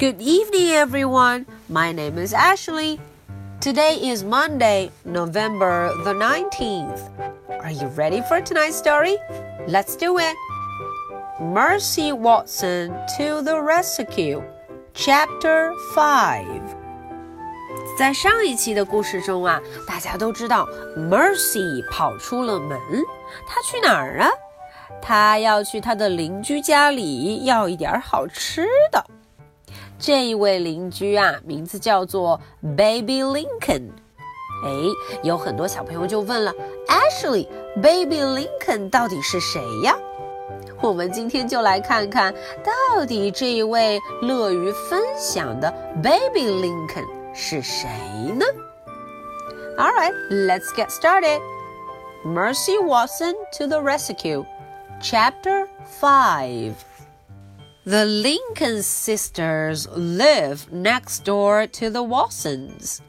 Good evening, everyone. My name is Ashley. Today is Monday, November the 19th. Are you ready for tonight's story? Let's do it. Mercy Watson to the Rescue, Chapter 5. 在上一期的故事中啊，大家都知道 Mercy 跑出了门，她去哪儿啊？她要去她的邻居家里要一点好吃的。 这一位邻居啊，名字叫做 Baby Lincoln。哎，有很多小朋友就问了，Ashley，Baby Lincoln 到底是谁呀？我们今天就来看看到底这一位乐于分享的 Baby Lincoln 是谁呢？All right, let's get started. Mercy Watson to the rescue. Chapter 5 The Lincoln sisters live next door to the Watsons.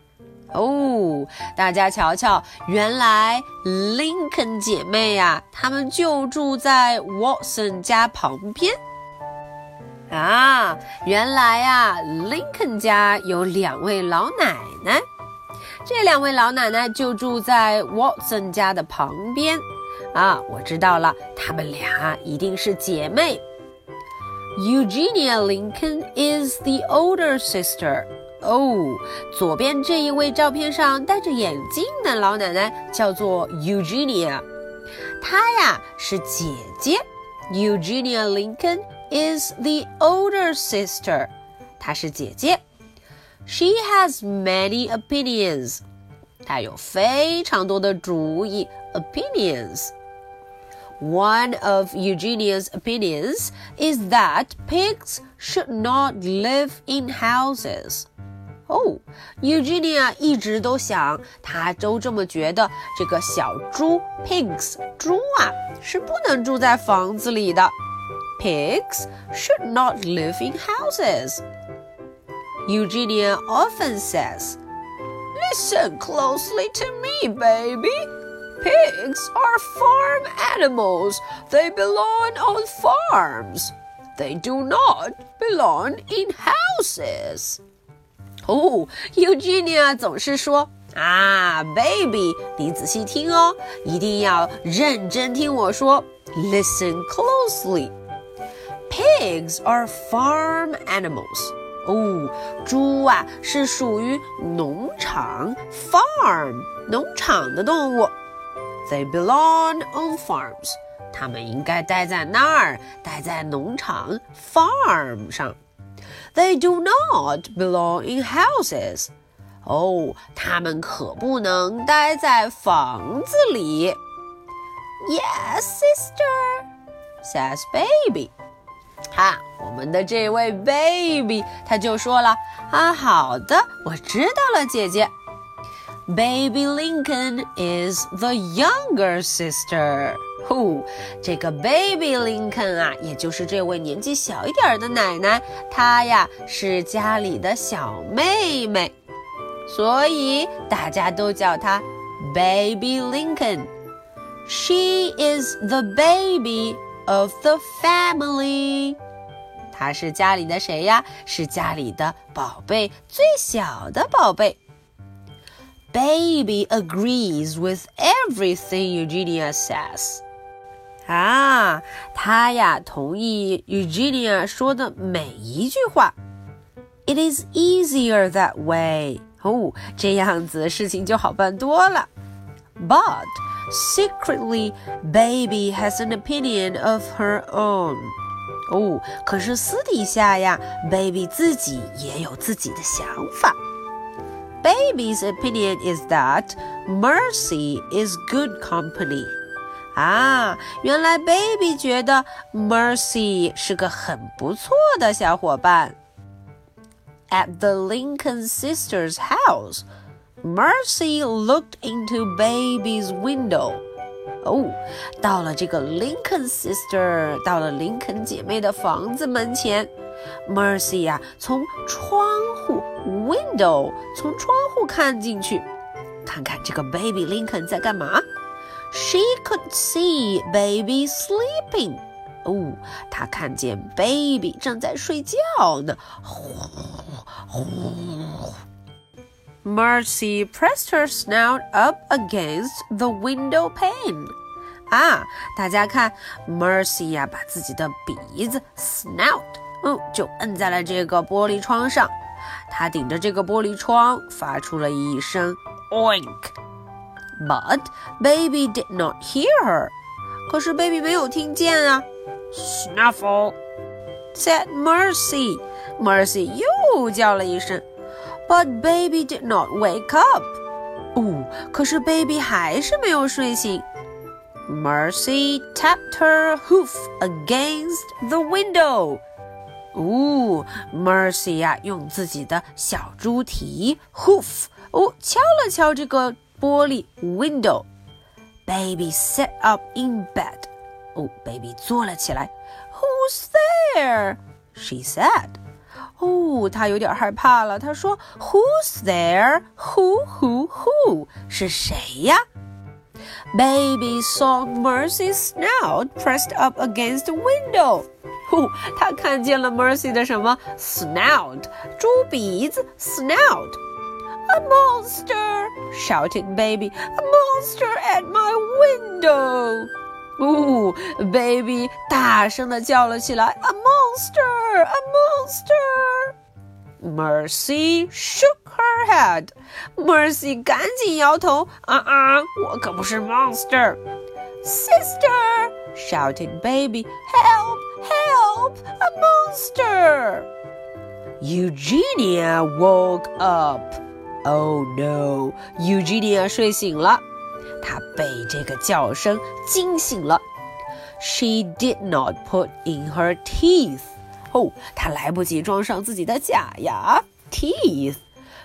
哦，大家瞧瞧，原来 Lincoln 姐妹呀、啊，她们就住在 Watson 家旁边。啊，原来呀、啊、，Lincoln 家有两位老奶奶，这两位老奶奶就住在 Watson 家的旁边。啊，我知道了，她们俩一定是姐妹。Eugenia Lincoln is the older sister. 哦，左边这一位照片上戴着眼镜的老奶奶叫做 Eugenia，她呀是姐姐。Eugenia Lincoln is the older sister，她是姐姐。She has many opinions，她有非常多的主意 opinions。 One of Eugenia's opinions is that pigs should not live in houses. 哦，Eugenia 一直都想，她都这么觉得，这个小猪 pigs 猪啊是不能住在房子里的。Pigs should not live in houses. Eugenia often says, "Listen closely to me, baby." Pigs are farm animals. They belong on farms. They do not belong in houses. 哦，Eugenia 总是说啊，baby，你仔细听哦，一定要认真听我说。Listen closely. Pigs are farm animals. 哦，猪啊是属于农场 farm 农场的动物。 They belong on farms. 它们应该待在那儿，待在农场 farm 上。They do not belong in houses. 哦，它们可不能待在房子里。Yes, sister, says baby. 哈，我们的这位 baby 他就说了啊，好的，我知道了，姐姐。 Baby Lincoln is the younger sister. Who？，这个 Baby Lincoln 啊，也就是这位年纪小一点的奶奶，她呀是家里的小妹妹，所以大家都叫她 Baby Lincoln. She is the baby of the family. 她是家里的谁呀？是家里的宝贝，最小的宝贝。Baby agrees with everything Eugenia says. 啊，他呀同意 Eugenia 说的每一句话。It is easier that way. 哦，这样子事情就好办多了。But secretly, Baby has an opinion of her own. 哦，可是私底下呀，Baby 自己也有自己的想法。 Baby's opinion is that Mercy is good company. 啊，原来 Baby 觉得 Mercy 是个很不错的小伙伴。At the Lincoln sisters' house, Mercy looked into Baby's window. 哦，到了这个 Lincoln sister，到了林肯姐妹的房子门前，Mercy 呀、啊，从窗户 window 从窗户看进去，看看这个 Baby Lincoln 在干嘛。She could see baby sleeping. 哦，他看见 baby 正在睡觉呢。呼呼。Mercy pressed her snout up against the window pane. 啊，大家看，Mercy 呀，把自己的鼻子 snout，嗯，就摁在了这个玻璃窗上。 她顶着这个玻璃窗，发出了一声 oink。But baby did not hear her. 可是 baby 没有听见啊。Snuffle said Mercy. Mercy 又叫了一声。But baby did not wake up. 哦，可是 baby 还是没有睡醒。Mercy tapped her hoof against the window. 哦，Mercy 呀，用自己的小猪蹄 hoof 哦敲了敲这个玻璃 window。Baby sat up in bed. 哦，Baby 坐了起来。Who's there? She said. 哦，她有点害怕了。她说：“Who's there? Who? Who? Who? 是谁呀？”Baby saw Mercy's snout pressed up against the window. 哦，他看见了 Mercy 的什么 snout？猪鼻子 snout。A monster! shouted Baby. A monster at my window! 哦，Baby 大声的叫了起来：“A monster! A monster!” Mercy shook her head. Mercy 赶紧摇头：“啊啊，我可不是 monster!” Sister! shouted Baby. Help! Help! A monster! Eugenia woke up. Oh no! Eugenia 睡醒了。她被这个叫声惊醒了。She did not put in her teeth. 哦，她来不及装上自己的假牙 teeth.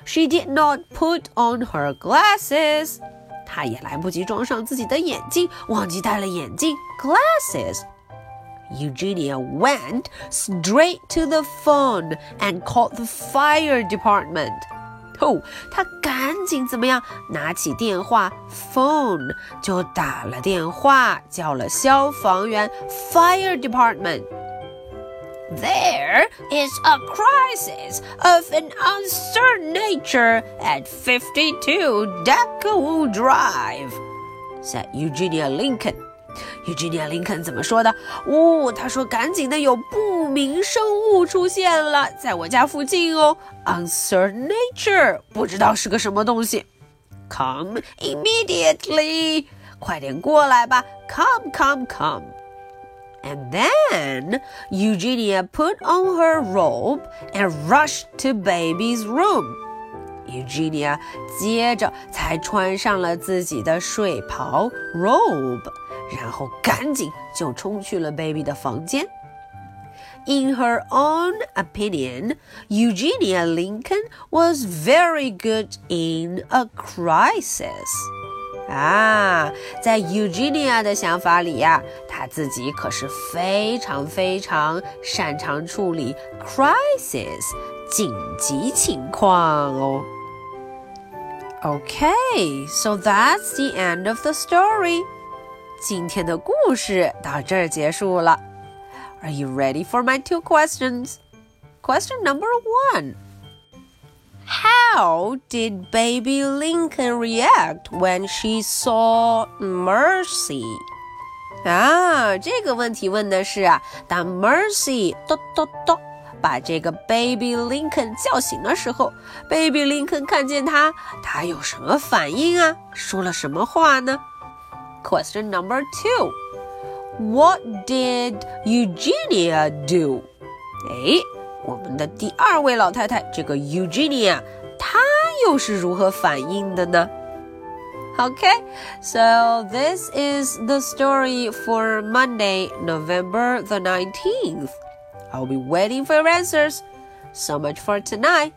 She did not put on her glasses. 他也来不及装上自己的眼镜，忘记戴了眼镜 glasses. Eugenia went straight to the phone and called the fire department. 哦，他赶紧怎么样？拿起电话，phone 就打了电话，叫了消防员，fire department。There is a crisis of an uncertain nature at 52 Deckawoo Drive, said Eugenia Lincoln. Eugenia Lincoln 怎么说的？哦，他说赶紧的，有不明生物出现了，在我家附近哦。Uncertain nature，不知道是个什么东西。Come immediately，快点过来吧。Come，come，come come,。And then Eugenia put on her robe and rushed to baby's room. Eugenia 接着才穿上了自己的睡袍 robe，然后赶紧就冲去了 baby 的房间。In her own opinion, Eugenia Lincoln was very good in a crisis. 啊，在 Eugenia 的想法里呀，她自己可是非常非常擅长处理 crisis 紧急情况哦。Okay, so that's the end of the story. 今天的故事到这儿结束了。Are you ready for my two questions? Question number one. How did baby Lincoln react when she saw Mercy? 啊，这个问题问的是啊，当 Mercy 咚咚咚把这个 Baby Lincoln 叫醒的时候，Baby Lincoln 看见他，他有什么反应啊？说了什么话呢？Question number two. What did Eugenia do? 哎， 我们的第二位老太太，这个 Eugenia，她又是如何反应的呢？Okay, so this is the story for Monday, November the 19th. I'll be waiting for your answers. So much for tonight.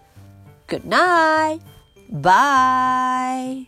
Good night. Bye.